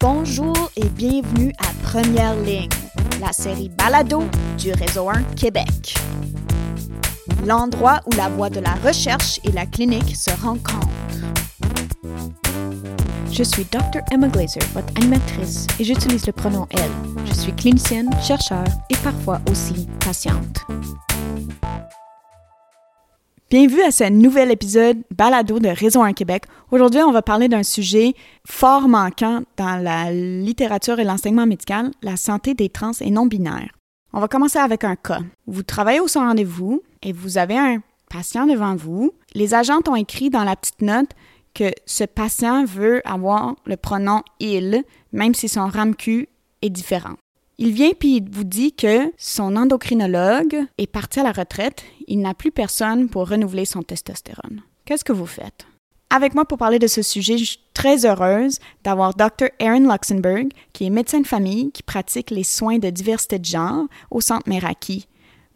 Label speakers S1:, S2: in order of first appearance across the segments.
S1: Bonjour et bienvenue à Première Ligne, la série Balado du Réseau 1 Québec. L'endroit où la voie de la recherche et la clinique se rencontrent.
S2: Je suis Dr. Emma Glazer, votre animatrice, et j'utilise le pronom elle. Je suis clinicienne, chercheur et parfois aussi patiente.
S1: Bienvenue à ce nouvel épisode balado de Réseau 1 Québec. Aujourd'hui, on va parler d'un sujet fort manquant dans la littérature et l'enseignement médical, la santé des trans et non-binaires. On va commencer avec un cas. Vous travaillez au son rendez-vous et vous avez un patient devant vous. Les agentes ont écrit dans la petite note que ce patient veut avoir le pronom il, même si son RAMQ est différent. Il vient puis il vous dit que son endocrinologue est parti à la retraite, il n'a plus personne pour renouveler son testostérone. Qu'est-ce que vous faites? Avec moi pour parler de ce sujet, je suis très heureuse d'avoir Dr. Erin Luxemburg, qui est médecin de famille, qui pratique les soins de diversité de genre au Centre Meraki.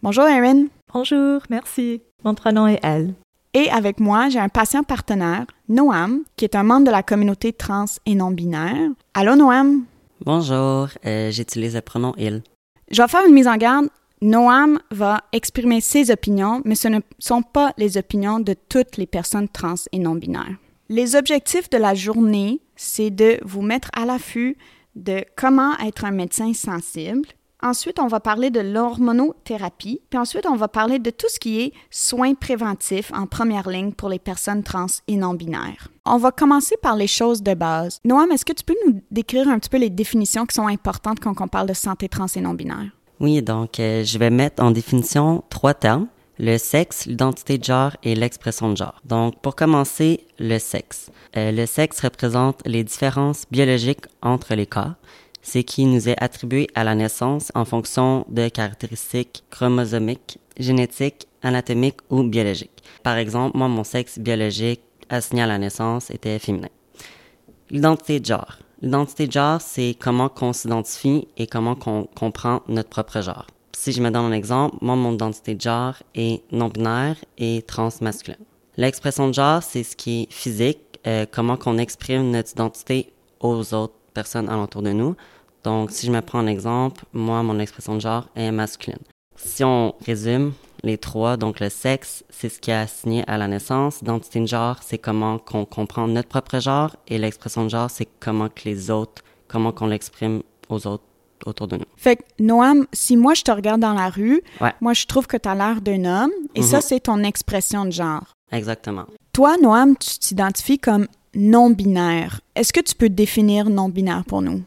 S1: Bonjour Erin.
S3: Bonjour, merci. Mon prénom est Elle.
S1: Et avec moi, j'ai un patient partenaire, Noam, qui est un membre de la communauté trans et non-binaire. Allô Noam?
S4: Bonjour, euh, j'utilise le pronom il.
S1: Je vais faire une mise en garde. Noam va exprimer ses opinions, mais ce ne sont pas les opinions de toutes les personnes trans et non-binaires. Les objectifs de la journée, c'est de vous mettre à l'affût de comment être un médecin sensible. Ensuite, on va parler de l'hormonothérapie. Puis ensuite, on va parler de tout ce qui est soins préventifs en première ligne pour les personnes trans et non-binaires. On va commencer par les choses de base. Noam, est-ce que tu peux nous décrire un petit peu les définitions qui sont importantes quand on parle de santé trans et non-binaire?
S4: Oui, donc euh, je vais mettre en définition trois termes le sexe, l'identité de genre et l'expression de genre. Donc, pour commencer, le sexe. Euh, le sexe représente les différences biologiques entre les corps. C'est qui nous est attribué à la naissance en fonction de caractéristiques chromosomiques, génétiques, anatomiques ou biologiques. Par exemple, moi, mon sexe biologique assigné à la naissance était féminin. L'identité de genre. L'identité de genre, c'est comment qu'on s'identifie et comment qu'on comprend notre propre genre si je me donne un exemple, moi, mon identité de genre est non-binaire et transmasculin. L'expression de genre, c'est ce qui est physique, euh, comment qu'on exprime notre identité aux autres personnes alentour de nous. Donc, si je me prends un exemple, moi, mon expression de genre est masculine. Si on résume les trois, donc le sexe, c'est ce qui est assigné à la naissance. L'identité de genre, c'est comment qu'on comprend notre propre genre. Et l'expression de genre, c'est comment que les autres, comment qu'on l'exprime aux autres autour de nous.
S1: Fait que, Noam, si moi je te regarde dans la rue, moi je trouve que tu as l'air d'un homme et ça,
S4: Mhm.
S1: c'est ton expression de genre.
S4: Exactement.
S1: Toi, Noam, tu t'identifies comme non-binaire. Est-ce que tu peux définir non-binaire pour nous?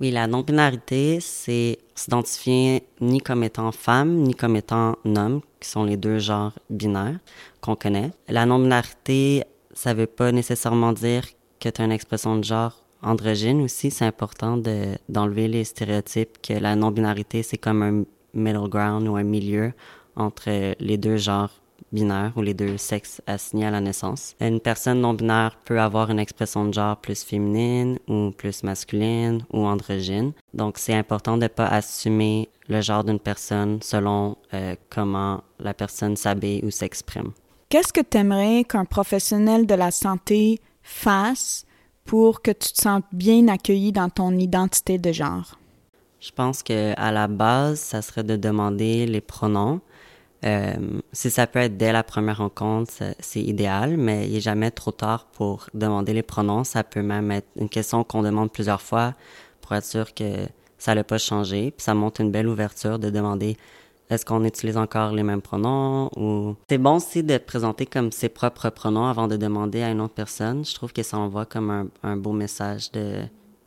S4: Oui, la non-binarité, c'est s'identifier ni comme étant femme, ni comme étant homme, qui sont les deux genres binaires qu'on connaît. La non-binarité, ça veut pas nécessairement dire que tu une expression de genre androgyne aussi. C'est important de, d'enlever les stéréotypes que la non-binarité, c'est comme un middle ground ou un milieu entre les deux genres binaires ou les deux sexes assignés à la naissance. Une personne non binaire peut avoir une expression de genre plus féminine ou plus masculine ou androgyne. Donc c'est important de pas assumer le genre d'une personne selon euh, comment la personne s'habille ou s'exprime.
S1: Qu'est-ce que tu aimerais qu'un professionnel de la santé fasse pour que tu te sentes bien accueilli dans ton identité de genre?
S4: Je pense que à la base, ça serait de demander les pronoms. Euh, si ça peut être dès la première rencontre, c'est- idéal, mais il n'est jamais trop tard pour demander les pronoms. Ça peut même être une question qu'on demande plusieurs fois pour être sûr que ça n'a pas changé. Puis ça montre une belle ouverture de demander est-ce qu'on utilise encore les mêmes pronoms? Ou c'est bon aussi de présenter comme ses propres pronoms avant de demander à une autre personne. Je trouve que ça envoie comme un, un beau message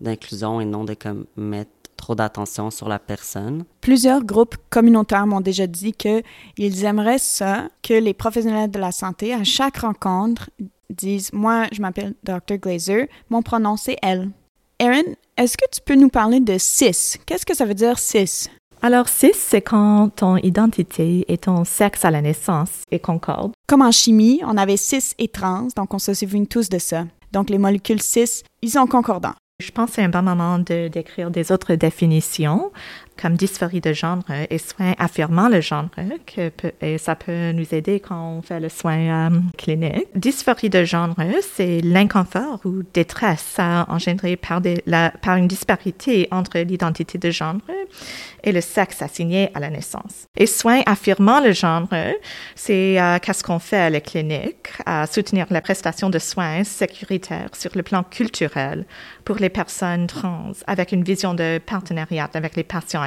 S4: d'inclusion et non de comme mettre trop d'attention sur la personne.
S1: Plusieurs groupes communautaires m'ont déjà dit qu'ils aimeraient ça, que les professionnels de la santé, à chaque rencontre, disent Moi, je m'appelle Dr. Glazer, mon pronom c'est elle. Erin, est-ce que tu peux nous parler de cis? Qu'est-ce que ça veut dire cis?
S3: Alors, cis, c'est quand ton identité et ton sexe à la naissance est concorde.
S1: Comme en chimie, on avait cis et trans, donc on se souvient tous de ça. Donc les molécules cis, ils sont concordants.
S3: Je pense que c'est un bon moment de décrire des autres définitions. Comme dysphorie de genre et soins affirmant le genre, que et ça peut nous aider quand on fait le soin clinique. Dysphorie de genre, c'est l'inconfort ou détresse engendré par, une disparité entre l'identité de genre et le sexe assigné à la naissance. Et soins affirmant le genre, c'est euh, qu'est-ce qu'on fait à la clinique, à soutenir la prestation de soins sécuritaires sur le plan culturel pour les personnes trans avec une vision de partenariat avec les patients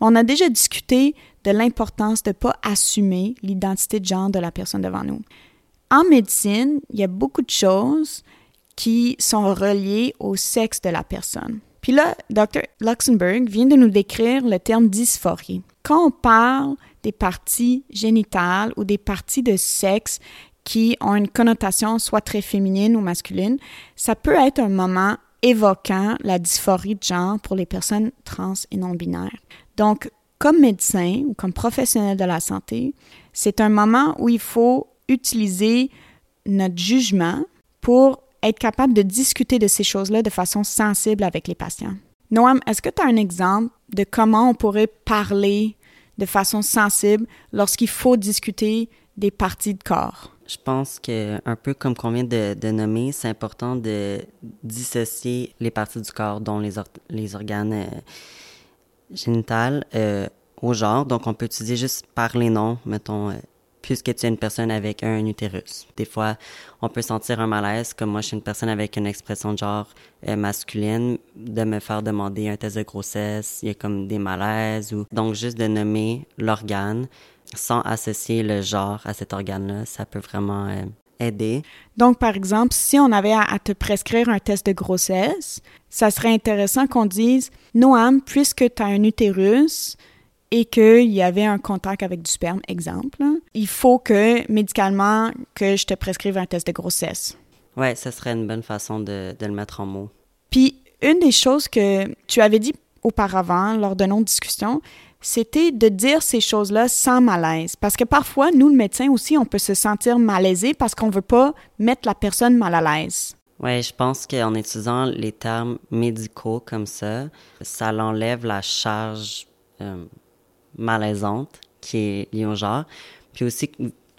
S1: On a déjà discuté de l'importance de ne pas assumer l'identité de genre de la personne devant nous. En médecine, il y a beaucoup de choses qui sont reliées au sexe de la personne. Puis là, Dr. Luxembourg vient de nous décrire le terme dysphorie. Quand on parle des parties génitales ou des parties de sexe qui ont une connotation soit très féminine ou masculine, ça peut être un moment évoquant la dysphorie de genre pour les personnes trans et non binaires. Donc, comme médecin ou comme professionnel de la santé, c'est un moment où il faut utiliser notre jugement pour être capable de discuter de ces choses-là de façon sensible avec les patients. Noam, est-ce que tu as un exemple de comment on pourrait parler de façon sensible lorsqu'il faut discuter des parties de corps?
S4: Je pense que, un peu comme qu'on vient de, nommer, c'est important de dissocier les parties du corps, dont les, les organes euh, génitales, euh, au genre. Donc, on peut utiliser juste par les noms, mettons, euh, puisque tu es une personne avec un utérus. Des fois, on peut sentir un malaise, comme moi, je suis une personne avec une expression de genre euh, masculine, de me faire demander un test de grossesse, il y a comme des malaises, ou donc juste de nommer l'organe sans associer le genre à cet organe-là, ça peut vraiment euh, aider.
S1: Donc, par exemple, si on avait à, te prescrire un test de grossesse, ça serait intéressant qu'on dise, Noam, puisque tu as un utérus, et qu'il y avait un contact avec du sperme, exemple, il faut que médicalement que je te prescrive un test de grossesse.
S4: Ouais, ce serait une bonne façon de, de, le mettre en mots.
S1: Puis une des choses que tu avais dit auparavant lors de nos discussions, c'était de dire ces choses-là sans malaise. Parce que parfois, nous, le médecin aussi, on peut se sentir malaisé parce qu'on ne veut pas mettre la personne mal à l'aise.
S4: Oui, je pense qu'en utilisant les termes médicaux comme ça, ça l'enlève la charge euh, malaisante qui est liée au genre. Puis aussi,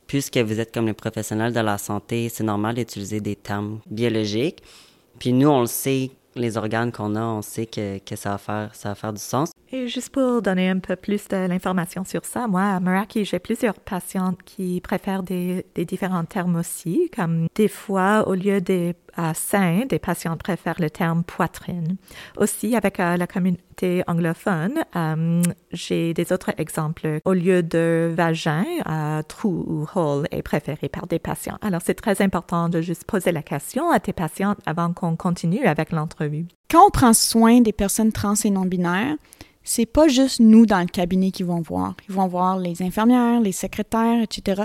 S4: puisque vous êtes comme les professionnels de la santé, c'est normal d'utiliser des termes biologiques. Puis nous, on le sait, les organes qu'on a, on sait que, que ça, va faire, ça va faire du sens.
S3: Et juste pour donner un peu plus de l'information sur ça, moi, à Meraki, j'ai plusieurs patientes qui préfèrent des, des, différents termes aussi, comme des fois, au lieu des euh, seins, des patients préfèrent le terme poitrine. Aussi, avec euh, la communauté anglophone, euh, j'ai des autres exemples. Au lieu de vagin, trou ou hole est préféré par des patients. Alors, c'est très important de juste poser la question à tes patientes avant qu'on continue avec l'entrevue.
S1: Quand on prend soin des personnes trans et non binaires, c'est pas juste nous dans le cabinet qui vont voir. Ils vont voir les infirmières, les secrétaires, etc.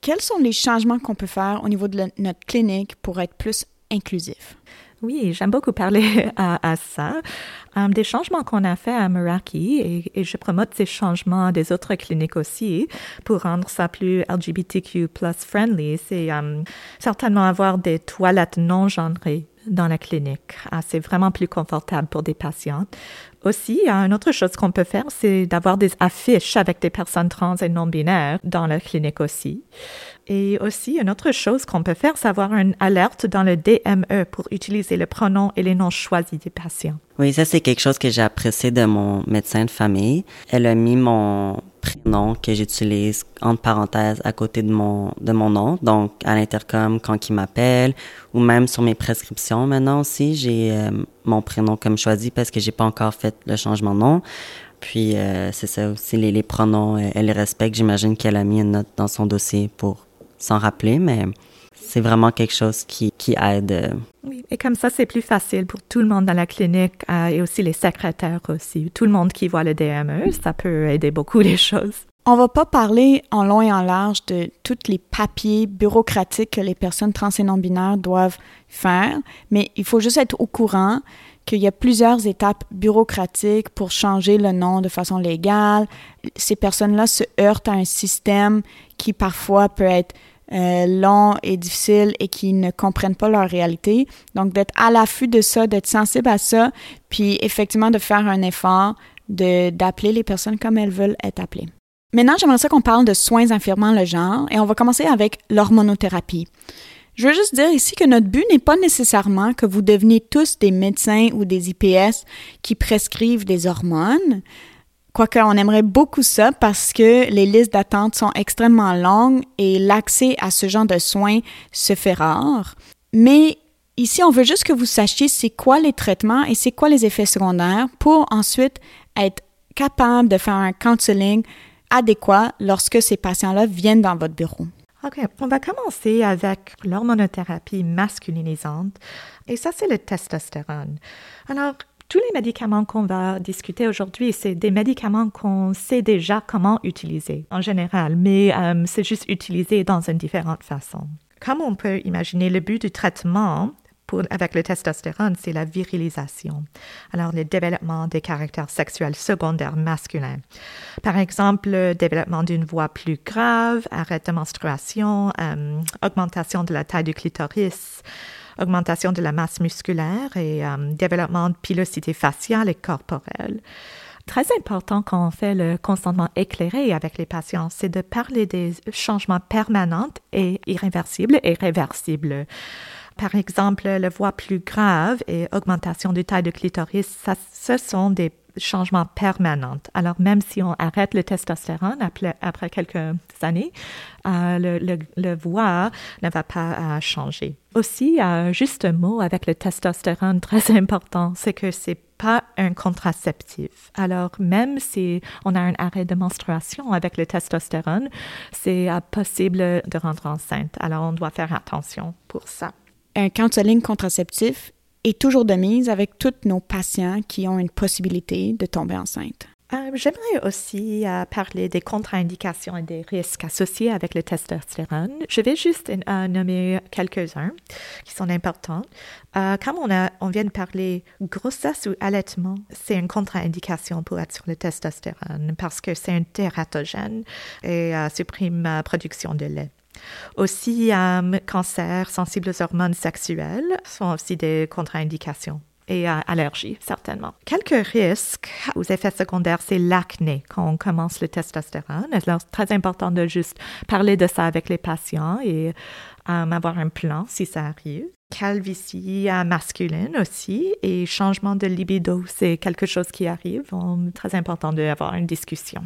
S1: Quels sont les changements qu'on peut faire au niveau de notre clinique pour être plus inclusif?
S3: Oui, j'aime beaucoup parler à, ça. Um, des changements qu'on a fait à Meraki et, je promote ces changements des autres cliniques aussi pour rendre ça plus LGBTQ plus friendly. C'est um, certainement avoir des toilettes non genrées dans la clinique. Ah, c'est vraiment plus confortable pour des patientes. Aussi, une autre chose qu'on peut faire, c'est d'avoir des affiches avec des personnes trans et non binaires dans la clinique aussi. Et aussi, une autre chose qu'on peut faire, c'est avoir une alerte dans le DME pour utiliser le pronom et les noms choisis des patients.
S4: Oui, ça c'est quelque chose que j'ai apprécié de mon médecin de famille. Elle a mis mon prénom que j'utilise entre parenthèses à côté de mon de mon nom, donc à l'intercom quand il m'appelle ou même sur mes prescriptions maintenant aussi, j'ai euh, mon prénom comme choisi parce que j'ai pas encore fait le changement de nom. Puis euh, c'est ça aussi les, les pronoms, euh, elle les respecte. J'imagine qu'elle a mis une note dans son dossier pour s'en rappeler, mais c'est vraiment quelque chose qui, qui aide. Euh.
S3: Oui, et comme ça, c'est plus facile pour tout le monde dans la clinique euh, et aussi les secrétaires aussi. Tout le monde qui voit le DME, ça peut aider beaucoup les choses.
S1: On va pas parler en long et en large de tous les papiers bureaucratiques que les personnes trans et non-binaires doivent faire, mais il faut juste être au courant qu'il y a plusieurs étapes bureaucratiques pour changer le nom de façon légale. Ces personnes-là se heurtent à un système qui parfois peut être euh, long et difficile et qui ne comprennent pas leur réalité. Donc, d'être à l'affût de ça, d'être sensible à ça, puis effectivement de faire un effort d'appeler les personnes comme elles veulent être appelées. Maintenant, j'aimerais ça qu'on parle de soins infirmant le genre et on va commencer avec l'hormonothérapie. Je veux juste dire ici que notre but n'est pas nécessairement que vous deveniez tous des médecins ou des IPS qui prescrivent des hormones, quoique on aimerait beaucoup ça parce que les listes d'attente sont extrêmement longues et l'accès à ce genre de soins se fait rare. Mais ici, on veut juste que vous sachiez c'est quoi les traitements et c'est quoi les effets secondaires pour ensuite être capable de faire un counseling adéquat lorsque ces patients-là viennent dans votre bureau.
S3: OK, on va commencer avec l'hormonothérapie masculinisante et ça, c'est le testostérone. Alors, tous les médicaments qu'on va discuter aujourd'hui, c'est des médicaments qu'on sait déjà comment utiliser en général, mais euh, c'est juste utilisé dans une différente façon. Comme on peut imaginer, le but du traitement avec le testostérone, c'est la virilisation. Alors, le développement des caractères sexuels secondaires masculins. Par exemple, le développement d'une voix plus grave, arrêt de menstruation, euh, augmentation de la taille du clitoris, augmentation de la masse musculaire et euh, développement de pilosité faciale et corporelle très important quand on fait le consentement éclairé avec les patients, c'est de parler des changements permanents et irréversibles et réversibles. Par exemple, la voix plus grave et augmentation du taille de clitoris, ça, ce sont des changements permanents. Alors, même si on arrête le testostérone après, quelques années, euh, le, le, voix ne va pas euh, changer. Aussi, euh, juste un mot avec le testostérone très important, c'est que c'est pas un contraceptif. Alors, même si on a un arrêt de menstruation avec le testostérone, c'est possible de rendre enceinte. Alors, on doit faire attention pour ça
S1: un counseling contraceptif est toujours de mise avec tous nos patients qui ont une possibilité de tomber enceinte.
S3: Euh, j'aimerais aussi euh, parler des contre-indications et des risques associés avec le testostérone. Je vais juste euh, nommer quelques-uns qui sont importants. comme on, a, on vient de parler, grossesse ou allaitement, c'est une contre-indication pour être sur le testostérone parce que c'est un tératogène et supprime la production de lait. Aussi, euh, cancer sensible aux hormones sexuelles sont aussi des contre-indications et euh, allergies, certainement. Quelques risques aux effets secondaires, c'est l'acné quand on commence le testostérone. C'est très important de juste parler de ça avec les patients et euh, avoir un plan si ça arrive. Calvitie masculine aussi et changement de libido, c'est quelque chose qui arrive. Très important d'avoir une discussion.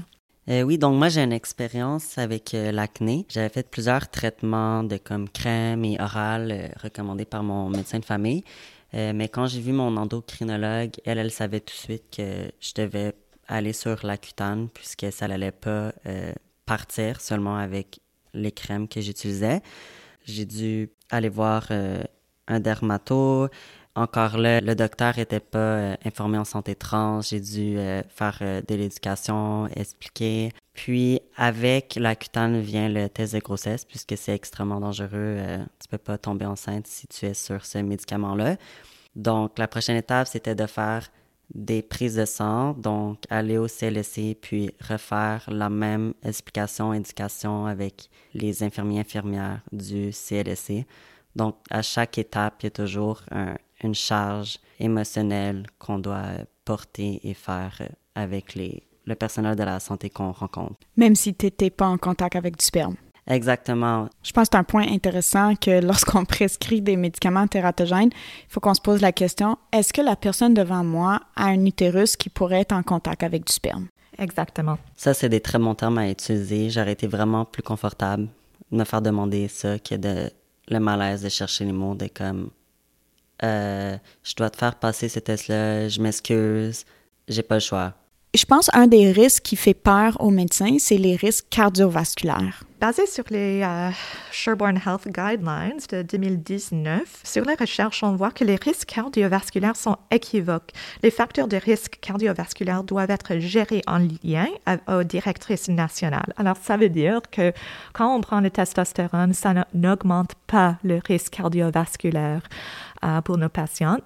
S4: Euh, oui, donc moi j'ai une expérience avec euh, l'acné. J'avais fait plusieurs traitements de comme crème et oral euh, recommandés par mon médecin de famille. mais quand j'ai vu mon endocrinologue, elle, elle savait tout de suite que je devais aller sur l'accutane puisque ça n'allait pas partir seulement avec les crèmes que j'utilisais. J'ai dû aller voir un dermato, encore là, le docteur n'était pas euh, informé en santé trans. J'ai dû euh, faire euh, de l'éducation, expliquer. Puis, avec la cutane vient le test de grossesse, puisque c'est extrêmement dangereux. tu peux pas tomber enceinte si tu es sur ce médicament-là. Donc, la prochaine étape, c'était de faire des prises de sang, donc aller au CLSC, puis refaire la même explication, éducation avec les infirmiers infirmières du CLSC. Donc, à chaque étape, il y a toujours un, une charge émotionnelle qu'on doit porter et faire avec les, le personnel de la santé qu'on rencontre.
S1: Même si tu n'étais pas en contact avec du sperme.
S4: Exactement.
S1: Je pense que c'est un point intéressant que lorsqu'on prescrit des médicaments tératogènes, il faut qu'on se pose la question, est-ce que la personne devant moi a un utérus qui pourrait être en contact avec du sperme?
S3: Exactement.
S4: Ça, c'est des très bons termes à utiliser. J'aurais été vraiment plus confortable de me faire demander ça que de le malaise de chercher les mots de comme euh, je dois te faire passer ce test-là, je m'excuse, j'ai pas le choix.
S1: Je pense qu'un des risques qui fait peur aux médecins, c'est les risques cardiovasculaires.
S3: Basé sur les euh, Sherborne Health Guidelines de 2019, sur les recherches, on voit que les risques cardiovasculaires sont équivoques. Les facteurs de risque cardiovasculaire doivent être gérés en lien aux directrices nationales. Alors, ça veut dire que quand on prend le testostérone, ça n'augmente pas le risque cardiovasculaire euh, pour nos patientes.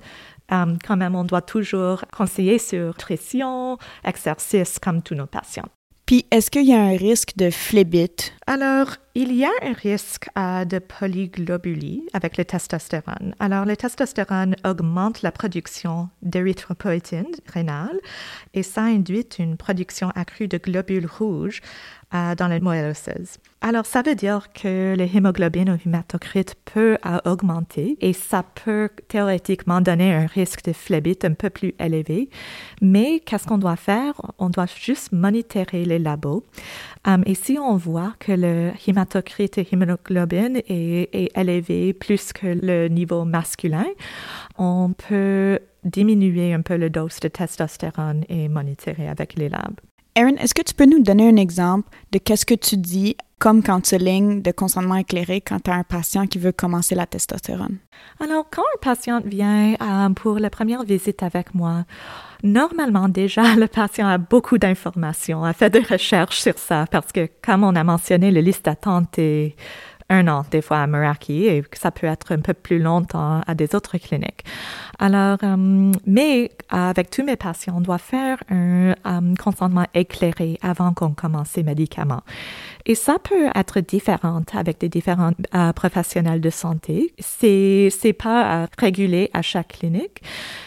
S3: Euh, quand même, on doit toujours conseiller sur nutrition, exercice comme tous nos patients.
S1: Puis, est-ce qu'il y a un risque de phlébite?
S3: Alors, il y a un risque euh, de polyglobulie avec le testostérone. Alors, le testostérone augmente la production d'érythropoïétine rénale et ça induit une production accrue de globules rouges dans la moelle osseuse. Alors, ça veut dire que l'hémoglobine au hématocrite peut euh, augmenter et ça peut théoriquement donner un risque de phlébite un peu plus élevé. Mais qu'est-ce qu'on doit faire? On doit juste monitorer les labos. Um, et si on voit que le hématocrite et hémoglobine est, est élevé plus que le niveau masculin, on peut diminuer un peu le dose de testostérone et monitorer avec les labs.
S1: Erin, est-ce que tu peux nous donner un exemple de qu'est-ce que tu dis comme counseling de consentement éclairé quand tu as un patient qui veut commencer la testostérone?
S3: Alors, quand un patient vient euh, pour la première visite avec moi, normalement déjà le patient a beaucoup d'informations, a fait des recherches sur ça parce que, comme on a mentionné, la liste d'attente est un an des fois à Meraki et ça peut être un peu plus longtemps à des autres cliniques. Alors, euh, mais avec tous mes patients, on doit faire un euh, consentement éclairé avant qu'on commence ces médicaments. Et ça peut être différent avec des différents euh, professionnels de santé. C'est c'est pas régulé à chaque clinique,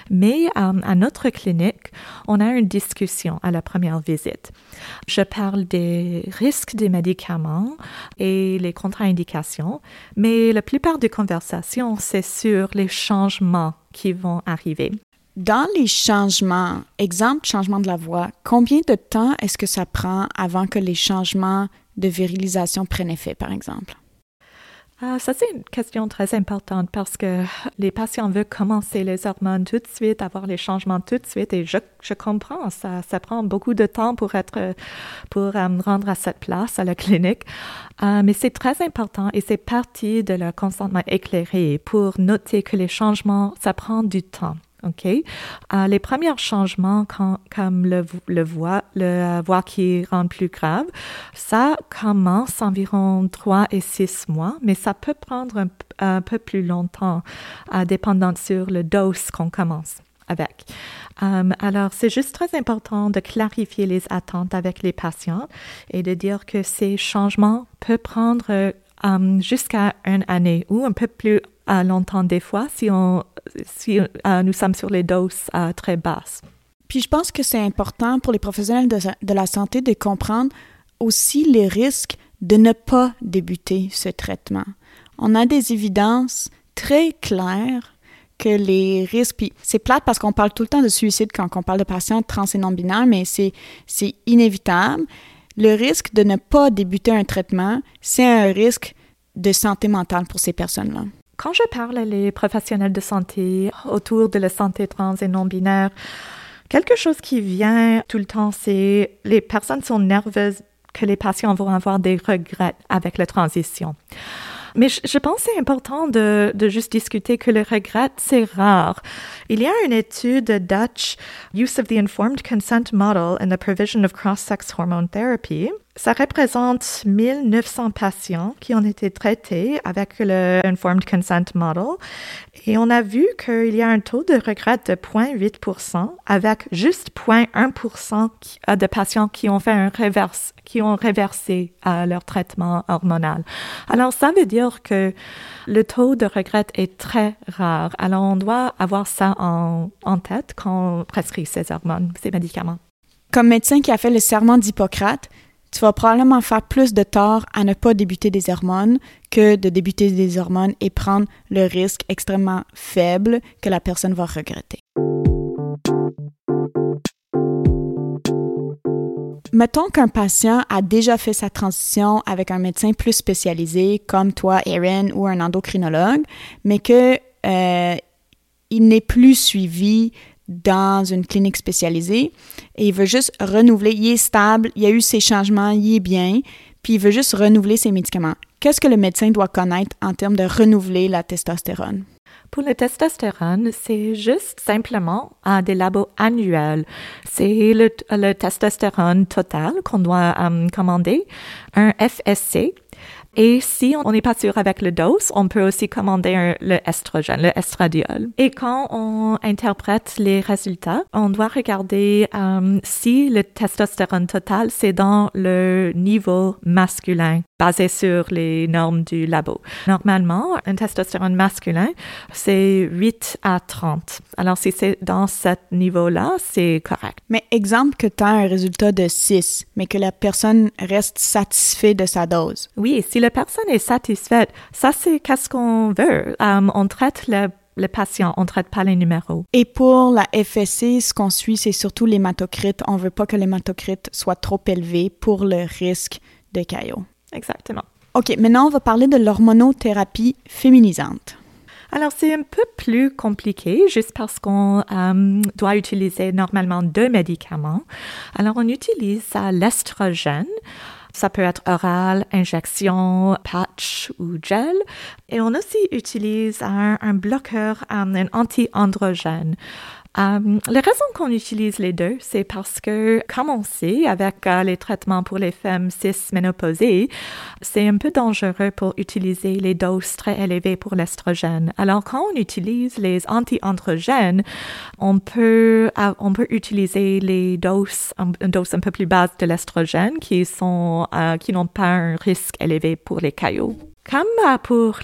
S3: mais à notre clinique, on a une discussion à la première visite. Je parle des risques des médicaments et les contre-indications, mais la plupart des conversations, c'est sur les changements qui vont arriver.
S1: Dans les changements, exemple changement de la voix, combien de temps est-ce que ça prend avant que les changements de virilisation prennent effet, par exemple?
S3: Ah, ça, c'est une question très importante parce que les patients veulent commencer les hormones tout de suite, avoir les changements tout de suite et je, je comprends, ça, ça prend beaucoup de temps pour être, pour euh, rendre à cette place à la clinique. Euh, mais c'est très important et c'est partie de leur consentement éclairé pour noter que les changements, ça prend du temps. OK? Euh, les premiers changements, comme le, le voix, le voix qui rend plus grave, ça commence environ 3 et 6 mois, mais ça peut prendre un, peu plus longtemps, euh, dépendant sur le dose qu'on commence avec. Euh, alors, c'est juste très important de clarifier les attentes avec les patients et de dire que ces changements peuvent prendre jusqu'à une année ou un peu plus longtemps des fois si, on, si euh, nous sommes sur les doses euh, très basses.
S1: Puis je pense que c'est important pour les professionnels de, de, la santé de comprendre aussi les risques de ne pas débuter ce traitement. On a des évidences très claires que les risques, puis c'est plate parce qu'on parle tout le temps de suicide quand on parle de patients trans et non-binaires, mais c'est inévitable. Le risque de ne pas débuter un traitement, c'est un risque de santé mentale pour ces personnes-là.
S3: Quand je parle à les professionnels de santé autour de la santé trans et non binaire, quelque chose qui vient tout le temps, c'est les personnes sont nerveuses que les patients vont avoir des regrets avec la transition. Mais je, pense c'est important de, de, juste discuter que le regret, c'est rare. Il y a une étude Dutch Use of the Informed Consent Model in the Provision of Cross-Sex Hormone Therapy ça représente 1900 patients qui ont été traités avec le Informed Consent Model et on a vu qu'il y a un taux de regret de 0,8% avec juste 0,1% euh, de patients qui ont fait un reverse, qui ont reversé euh, leur traitement hormonal. Alors ça veut dire que le taux de regret est très rare. Alors on doit avoir ça en tête quand on prescrit ces hormones, ces médicaments.
S1: Comme médecin qui a fait le serment d'Hippocrate, tu vas probablement faire plus de tort à ne pas débuter des hormones que de débuter des hormones et prendre le risque extrêmement faible que la personne va regretter. Mettons qu'un patient a déjà fait sa transition avec un médecin plus spécialisé comme toi, Erin, ou un endocrinologue, mais que euh, il n'est plus suivi dans une clinique spécialisée et il veut juste renouveler, il est stable, il y a eu ses changements, il est bien, puis il veut juste renouveler ses médicaments. Qu'est-ce que le médecin doit connaître en termes de renouveler la testostérone?
S3: Pour la testostérone, c'est juste simplement un des labos annuels. C'est le, le, testostérone total qu'on doit euh, commander, un FSC, Et si on n'est pas sûr avec le dose, on peut aussi commander un, le estrogène, le estradiol. Et quand on interprète les résultats, on doit regarder euh, si le testostérone total, c'est dans le niveau masculin basé sur les normes du labo. Normalement, un testostérone masculin, c'est 8 à 30. Alors, si c'est dans ce niveau-là, c'est correct.
S1: Mais exemple que tu as un résultat de 6, mais que la personne reste satisfaite de sa dose.
S3: Oui, si la personne est satisfaite, ça c'est qu'est-ce qu'on veut? Euh, on traite le le patient, on ne traite pas les numéros.
S1: Et pour la FSC, ce qu'on suit, c'est surtout l'hématocrite. On ne veut pas que l'hématocrite soit trop élevé pour le risque de caillot.
S3: Exactement.
S1: OK, maintenant, on va parler de l'hormonothérapie féminisante.
S3: Alors, c'est un peu plus compliqué, juste parce qu'on euh, doit utiliser normalement deux médicaments. Alors, on utilise l'estrogène. Ça peut être oral, injection, patch ou gel. Et on aussi utilise un, un bloqueur, un, un anti-androgène. Um, la raison qu'on utilise les deux, c'est parce que, comme on sait, avec euh, les traitements pour les femmes cis-ménopausées, c'est un peu dangereux pour utiliser les doses très élevées pour l'estrogène. Alors, quand on utilise les anti-androgènes, on peut, euh, on peut utiliser les doses, une dose un peu plus basse de l'estrogène qui sont, qui n'ont pas un risque élevé pour les caillots. Comme pour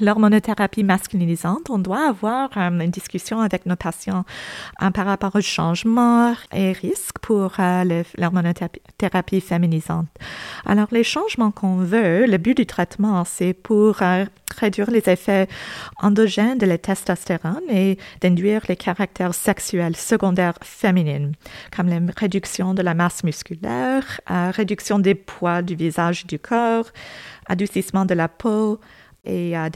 S3: l'hormonothérapie masculinisante, on doit avoir euh, une discussion avec nos patients euh, par rapport aux changements et risques pour euh, l'hormonothérapie féminisante. Alors, les changements qu'on veut, le but du traitement, c'est pour réduire les effets endogènes de la testostérone et d'induire les caractères sexuels secondaires féminines, comme la réduction de la masse musculaire, réduction des poids du visage et du corps, adoucissement de la peau et euh,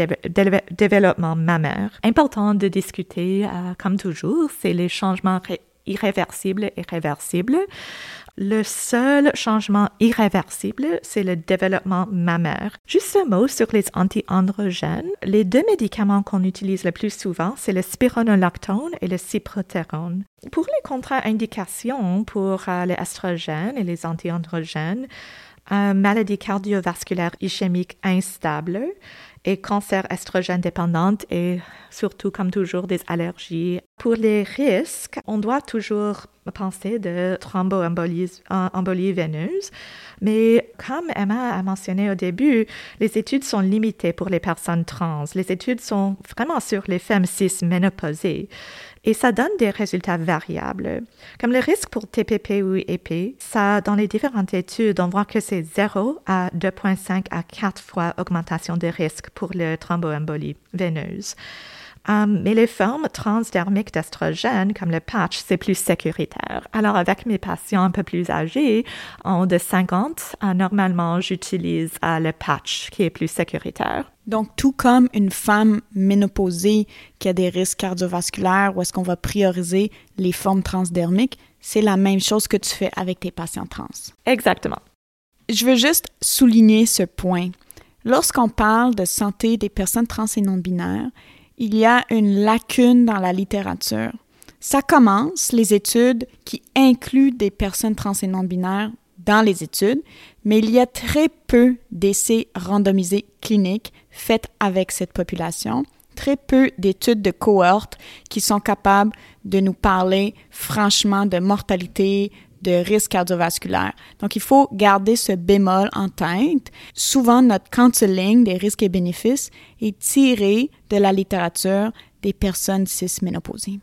S3: développement mammaire. Important de discuter, euh, comme toujours, c'est les changements irréversibles et réversibles. Le seul changement irréversible, c'est le développement mammaire. Juste un mot sur les anti-androgènes. Les deux médicaments qu'on utilise le plus souvent, c'est le spironolactone et le cyproterone. Pour les contre-indications pour euh, les estrogènes et les anti-androgènes, maladie cardiovasculaire ischémique instable et cancer estrogène dépendante et surtout, comme toujours, des allergies. Pour les risques, on doit toujours penser de thromboembolie embolie veineuse, mais comme Emma a mentionné au début, les études sont limitées pour les personnes trans. Les études sont vraiment sur les femmes cis ménopausées et ça donne des résultats variables. Comme le risque pour TPP ou EP, ça, dans les différentes études, on voit que c'est 0 à 2,5 à 4 fois augmentation de risque pour le thromboembolie veineuse. Um, mais les formes transdermiques d'estrogène, comme le patch, c'est plus sécuritaire. Alors, avec mes patients un peu plus âgés, en de 50, uh, normalement, j'utilise uh, le patch qui est plus sécuritaire.
S1: Donc, tout comme une femme ménopausée qui a des risques cardiovasculaires, où est-ce qu'on va prioriser les formes transdermiques, c'est la même chose que tu fais avec tes patients trans.
S3: Exactement.
S1: Je veux juste souligner ce point. Lorsqu'on parle de santé des personnes trans et non-binaires, il y a une lacune dans la littérature. Ça commence, les études qui incluent des personnes trans et non-binaires dans les études, mais il y a très peu d'essais randomisés cliniques faits avec cette population, très peu d'études de cohorte qui sont capables de nous parler franchement de mortalité, de risque cardiovasculaire. Donc, il faut garder ce bémol en tête. Souvent, notre counseling des risques et bénéfices est tiré de la littérature des personnes cis-ménopausées.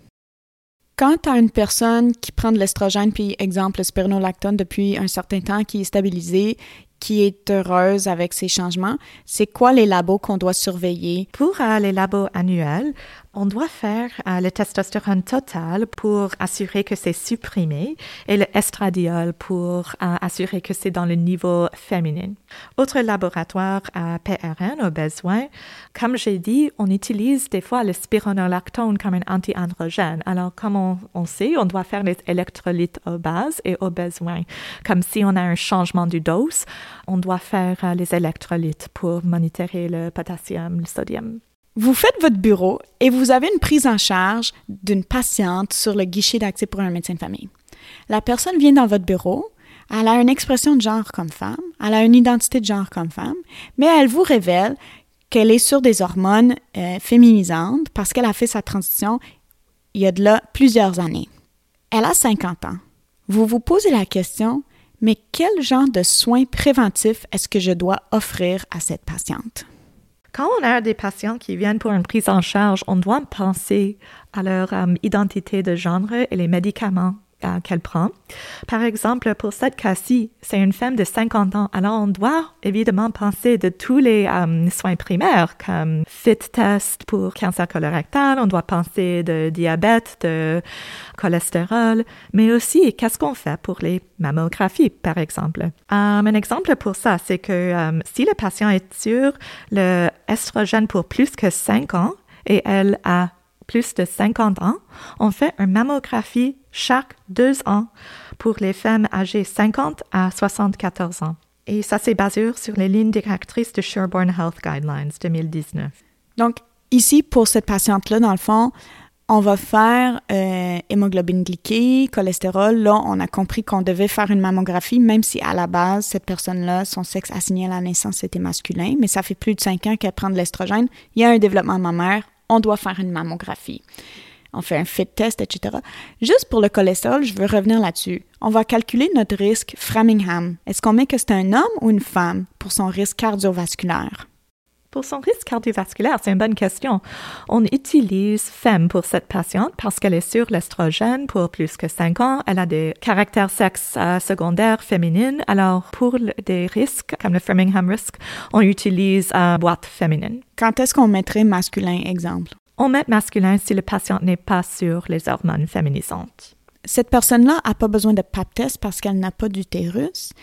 S1: Quand tu as une personne qui prend de l'estrogène, puis exemple le spironolactone depuis un certain temps, qui est stabilisé, qui est heureuse avec ces changements, c'est quoi les labos qu'on doit surveiller?
S3: Pour euh, les labos annuels, on doit faire euh, le testostérone total pour assurer que c'est supprimé et le estradiol pour euh, assurer que c'est dans le niveau féminin. Autre laboratoire à PRN au besoin, comme j'ai dit, on utilise des fois le spironolactone comme un anti-androgène. Alors, comme on, on, sait, on doit faire les électrolytes au base et au besoin. Comme si on a un changement du dose, on doit faire euh, les électrolytes pour monitorer le potassium, le sodium.
S1: Vous faites votre bureau et vous avez une prise en charge d'une patiente sur le guichet d'accès pour un médecin de famille. La personne vient dans votre bureau, Elle a une expression de genre comme femme, elle a une identité de genre comme femme, mais elle vous révèle qu'elle est sur des hormones euh, féminisantes parce qu'elle a fait sa transition il y a de là plusieurs années. Elle a 50 ans. Vous vous posez la question, mais quel genre de soins préventifs est-ce que je dois offrir à cette patiente?
S3: Quand on a des patients qui viennent pour une prise en charge, on doit penser à leur euh, identité de genre et les médicaments qu'elle prend. Par exemple, pour cette cas-ci, c'est une femme de 50 ans. Alors, on doit évidemment penser de tous les euh, soins primaires, comme fit test pour cancer colorectal, on doit penser de diabète, de cholestérol, mais aussi qu'est-ce qu'on fait pour les mammographies, par exemple? Um, un exemple pour ça, c'est que um, si le patient est sur le estrogène pour plus que 5 ans et elle a plus de 50 ans, on fait une mammographie chaque deux ans pour les femmes âgées 50 à 74 ans. Et ça, c'est basé sur les lignes directrices de Sherborne Health Guidelines 2019.
S1: Donc, ici, pour cette patiente-là, dans le fond, on va faire euh, hémoglobine glyquée, cholestérol. Là, on a compris qu'on devait faire une mammographie, même si à la base, cette personne-là, son sexe assigné à la naissance était masculin, mais ça fait plus de cinq ans qu'elle prend de l'estrogène. Il y a un développement mammaire, on doit faire une mammographie. On fait un fit test, etc. Juste pour le cholestérol, je veux revenir là-dessus. On va calculer notre risque Framingham. Est-ce qu'on met que c'est un homme ou une femme pour son risque cardiovasculaire?
S3: Pour son risque cardiovasculaire, c'est une bonne question. On utilise FEM pour cette patiente parce qu'elle est sur l'estrogène pour plus que 5 ans. Elle a des caractères sexe euh, secondaires féminines. Alors, pour des risques comme le Framingham Risk, on utilise une boîte féminine.
S1: Quand est-ce qu'on mettrait masculin, exemple?
S3: On met masculin si le patient n'est pas sur les hormones féminisantes.
S1: Cette personne-là n'a pas besoin de pap test parce qu'elle n'a pas d'utérus.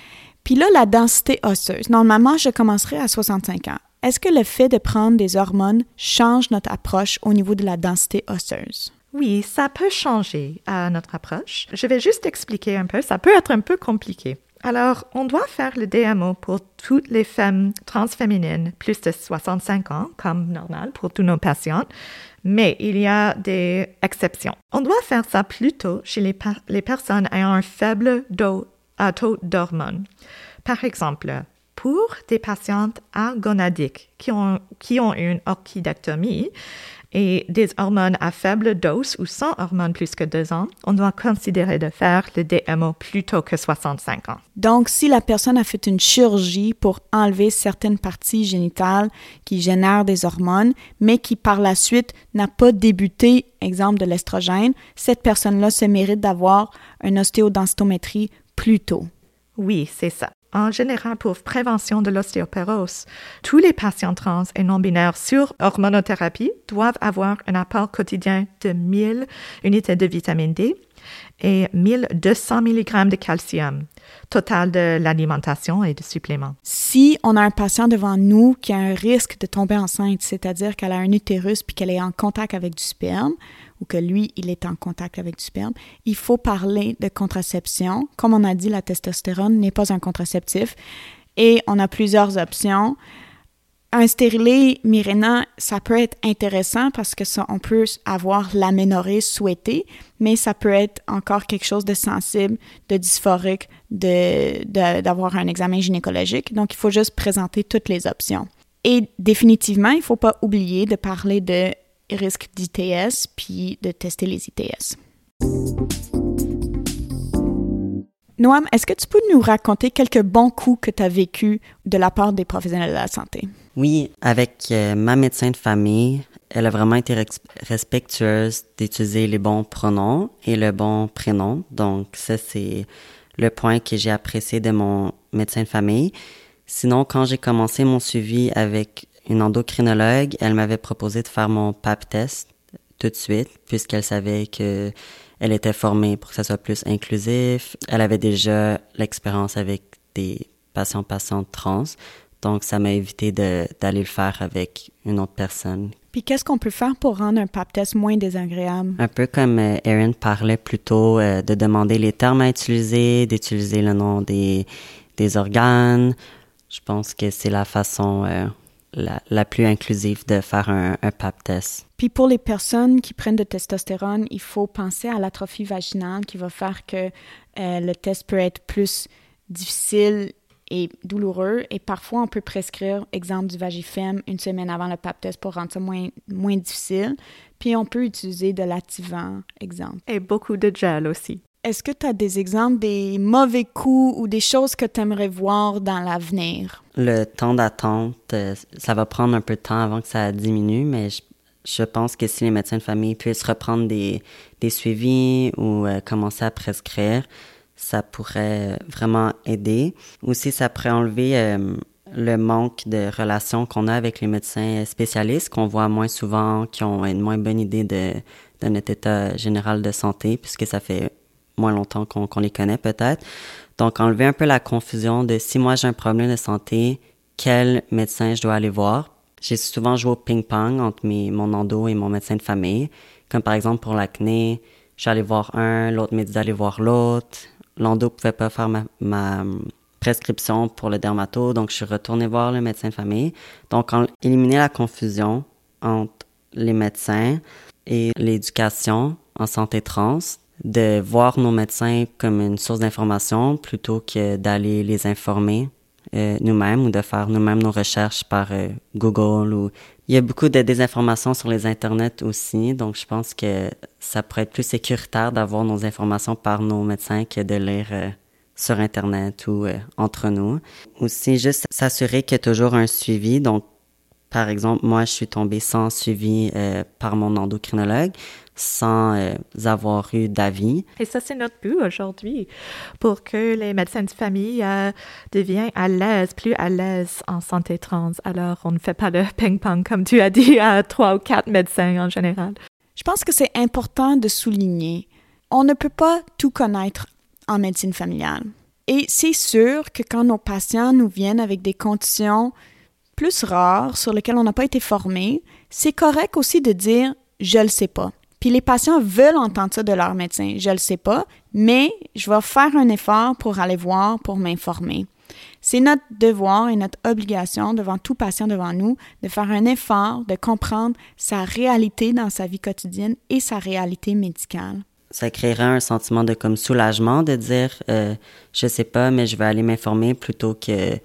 S1: Puis là, la densité osseuse. Normalement, je commencerai à 65 ans. Est-ce que le fait de prendre des hormones change notre approche au niveau de la densité osseuse?
S3: Oui, ça peut changer à notre approche. Je vais juste expliquer un peu, ça peut être un peu compliqué. Alors, on doit faire le DMO pour toutes les femmes transféminines plus de 65 ans, comme normal pour tous nos patients, mais il y a des exceptions. On doit faire ça plutôt chez les, les personnes ayant un faible taux d'hormones. Par exemple, pour des patientes agonadiques qui ont, qui ont une orchidectomie et des hormones à faible dose ou sans hormones plus que deux ans, on doit considérer de faire le DMO plus tôt que 65 ans.
S1: Donc, si la personne a fait une chirurgie pour enlever certaines parties génitales qui génèrent des hormones, mais qui par la suite n'a pas débuté, exemple de l'estrogène, cette personne-là se mérite d'avoir une ostéodensitométrie plus tôt.
S3: Oui, c'est ça en général pour prévention de l'ostéoporose. Tous les patients trans et non-binaires sur hormonothérapie doivent avoir un apport quotidien de 1000 unités de vitamine D et 1200 mg de calcium, total de l'alimentation et de suppléments.
S1: Si on a un patient devant nous qui a un risque de tomber enceinte, c'est-à-dire qu'elle a un utérus puis qu'elle est en contact avec du sperme, ou que lui, il est en contact avec du sperme, il faut parler de contraception. Comme on a dit, la testostérone n'est pas un contraceptif et on a plusieurs options. Un stérilet Mirena, ça peut être intéressant parce que ça, on peut avoir l'aménorrhée souhaitée, mais ça peut être encore quelque chose de sensible, de dysphorique, d'avoir de, un examen gynécologique. Donc, il faut juste présenter toutes les options. Et définitivement, il ne faut pas oublier de parler de risque d'ITS puis de tester les ITS. Noam, est-ce que tu peux nous raconter quelques bons coups que tu as vécus de la part des professionnels de la santé?
S4: Oui, avec euh, ma médecin de famille, elle a vraiment été respectueuse d'utiliser les bons pronoms et le bon prénom. Donc, ça, c'est le point que j'ai apprécié de mon médecin de famille. Sinon, quand j'ai commencé mon suivi avec une endocrinologue, elle m'avait proposé de faire mon PAP test tout de suite, puisqu'elle savait que elle était formée pour que ça soit plus inclusif. Elle avait déjà l'expérience avec des patients patientes trans, donc ça m'a évité d'aller le faire avec une autre personne.
S1: Puis qu'est-ce qu'on peut faire pour rendre un pap test moins désagréable?
S4: Un peu comme euh, Erin parlait plus tôt, euh, de demander les termes à utiliser, d'utiliser le nom des, des organes. Je pense que c'est la façon la, plus inclusive de faire un, PAP test.
S1: Puis pour les personnes qui prennent de testostérone, il faut penser à l'atrophie vaginale qui va faire que euh, le test peut être plus difficile et douloureux. Et parfois, on peut prescrire, exemple du Vagifem, une semaine avant le pap test pour rendre ça moins, moins difficile. Puis on peut utiliser de l'activant, exemple.
S3: Et beaucoup de gel aussi.
S1: Est-ce que tu as des exemples des mauvais coups ou des choses que tu aimerais voir dans l'avenir?
S4: Le temps d'attente, euh, ça va prendre un peu de temps avant que ça diminue, mais je, je pense que si les médecins de famille puissent reprendre des, des suivis ou euh, commencer à prescrire, ça pourrait vraiment aider. Aussi, ça pourrait enlever euh, le manque de relations qu'on a avec les médecins spécialistes, qu'on voit moins souvent, qui ont une moins bonne idée de, de notre état général de santé, puisque ça fait moins longtemps qu'on les connaît peut-être. Donc, enlever un peu la confusion de si moi j'ai un problème de santé, quel médecin je dois aller voir. J'ai souvent joué au ping-pong entre mon endo et mon médecin de famille. Comme par exemple pour l'acné, j'allais voir un, l'autre m'a dit d'aller voir l'autre. L'endo pouvait pas faire ma, ma, prescription pour le dermato, donc je suis retournée voir le médecin de famille. Donc, en, éliminer la confusion entre les médecins et l'éducation en santé trans, de voir nos médecins comme une source d'information plutôt que d'aller les informer euh, nous-mêmes ou de faire nous-mêmes nos recherches par euh, Google ou il y a beaucoup de désinformation sur les internets aussi donc je pense que ça pourrait être plus sécuritaire d'avoir nos informations par nos médecins que de lire euh, sur internet ou entre nous. Aussi juste s'assurer qu'il y a toujours un suivi donc par exemple, moi, je suis tombée sans suivi euh, par mon endocrinologue, sans euh, avoir eu d'avis.
S3: Et ça, c'est notre but aujourd'hui, pour que les médecins de famille euh, deviennent à l'aise, plus à l'aise en santé trans. Alors, on ne fait pas de ping-pong, comme tu as dit, à trois ou quatre médecins en général.
S1: Je pense que c'est important de souligner, on ne peut pas tout connaître en médecine familiale. Et c'est sûr que quand nos patients nous viennent avec des conditions plus rares sur lesquelles on n'a pas été formé, c'est correct aussi de dire je le sais pas. Puis les patients veulent entendre ça de leur médecin. Je le sais pas, mais je vais faire un effort pour aller voir, pour m'informer. C'est notre devoir et notre obligation devant tout patient devant nous de faire un effort de comprendre sa réalité dans sa vie quotidienne et sa réalité médicale.
S4: Ça créera un sentiment de comme soulagement de dire euh, je sais pas mais je vais aller m'informer plutôt que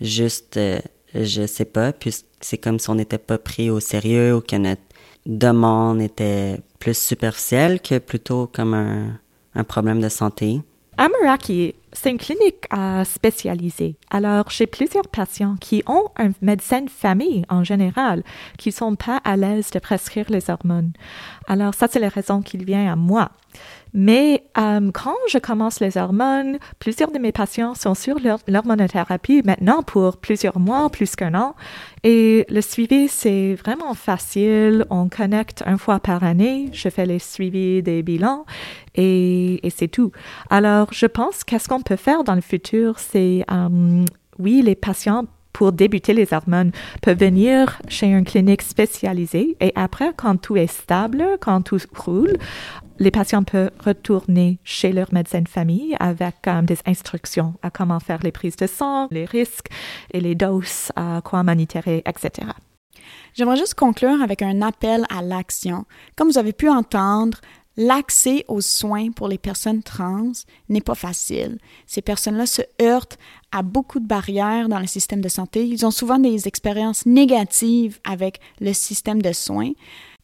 S4: juste euh, je sais pas, puis c'est comme si on n'était pas pris au sérieux ou que notre demande était plus superficielle que plutôt comme un, problème de santé.
S3: À Meraki, c'est une clinique spécialisée. Alors, j'ai plusieurs patients qui ont un médecin de famille en général, qui sont pas à l'aise de prescrire les hormones. Alors, ça, c'est la raison qu'il vient à moi. Mais euh, quand je commence les hormones, plusieurs de mes patients sont sur l'hormonothérapie maintenant pour plusieurs mois, plus qu'un an. Et le suivi, c'est vraiment facile. On connecte une fois par année. Je fais les suivis des bilans et, c'est tout. Alors, je pense qu'est-ce qu'on peut faire dans le futur, c'est, euh, oui, les patients pour débuter les hormones peuvent venir chez une clinique spécialisée et après, quand tout est stable, quand tout roule, les patients peuvent retourner chez leur médecin de famille avec des instructions à comment faire les prises de sang, les risques et les doses, à quoi monitorer, etc.
S1: J'aimerais juste conclure avec un appel à l'action. Comme vous avez pu entendre, l'accès aux soins pour les personnes trans n'est pas facile. Ces personnes-là se heurtent à beaucoup de barrières dans le système de santé. Ils ont souvent des expériences négatives avec le système de soins.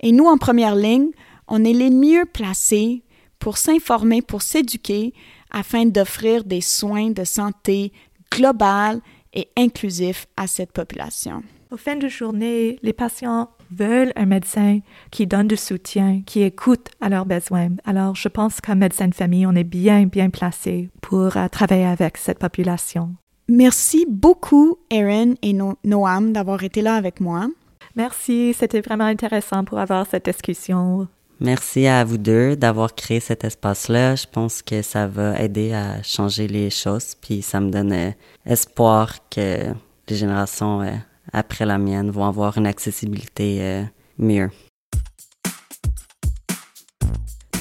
S1: Et nous, en première ligne, on est les mieux placés pour s'informer, pour s'éduquer, afin d'offrir des soins de santé global et inclusifs à cette population.
S3: Au fin de journée, les patients veulent un médecin qui donne du soutien, qui écoute à leurs besoins. Alors, je pense qu'un médecin de famille, on est bien, bien placé pour uh, travailler avec cette population.
S1: Merci beaucoup, Erin et no Noam, d'avoir été là avec moi.
S3: Merci, c'était vraiment intéressant pour avoir cette discussion.
S4: Merci à vous deux d'avoir créé cet espace-là. Je pense que ça va aider à changer les choses, puis ça me donne euh, espoir que les générations euh, après la mienne vont avoir une accessibilité euh, mieux.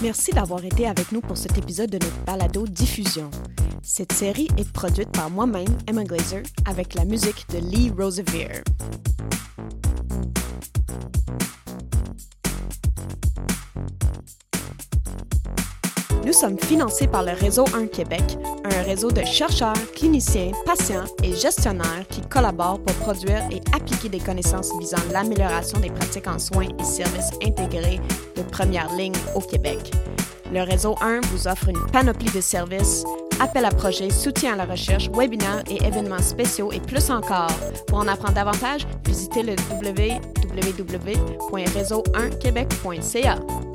S1: Merci d'avoir été avec nous pour cet épisode de notre balado diffusion. Cette série est produite par moi-même, Emma Glazer, avec la musique de Lee Rosevere.
S2: Nous sommes financés par le Réseau 1 Québec, un réseau de chercheurs, cliniciens, patients et gestionnaires qui collaborent pour produire et appliquer des connaissances visant l'amélioration des pratiques en soins et services intégrés de première ligne au Québec. Le Réseau 1 vous offre une panoplie de services, appels à projets, soutien à la recherche, webinaires et événements spéciaux et plus encore. Pour en apprendre davantage, visitez le www.réseau1québec.ca.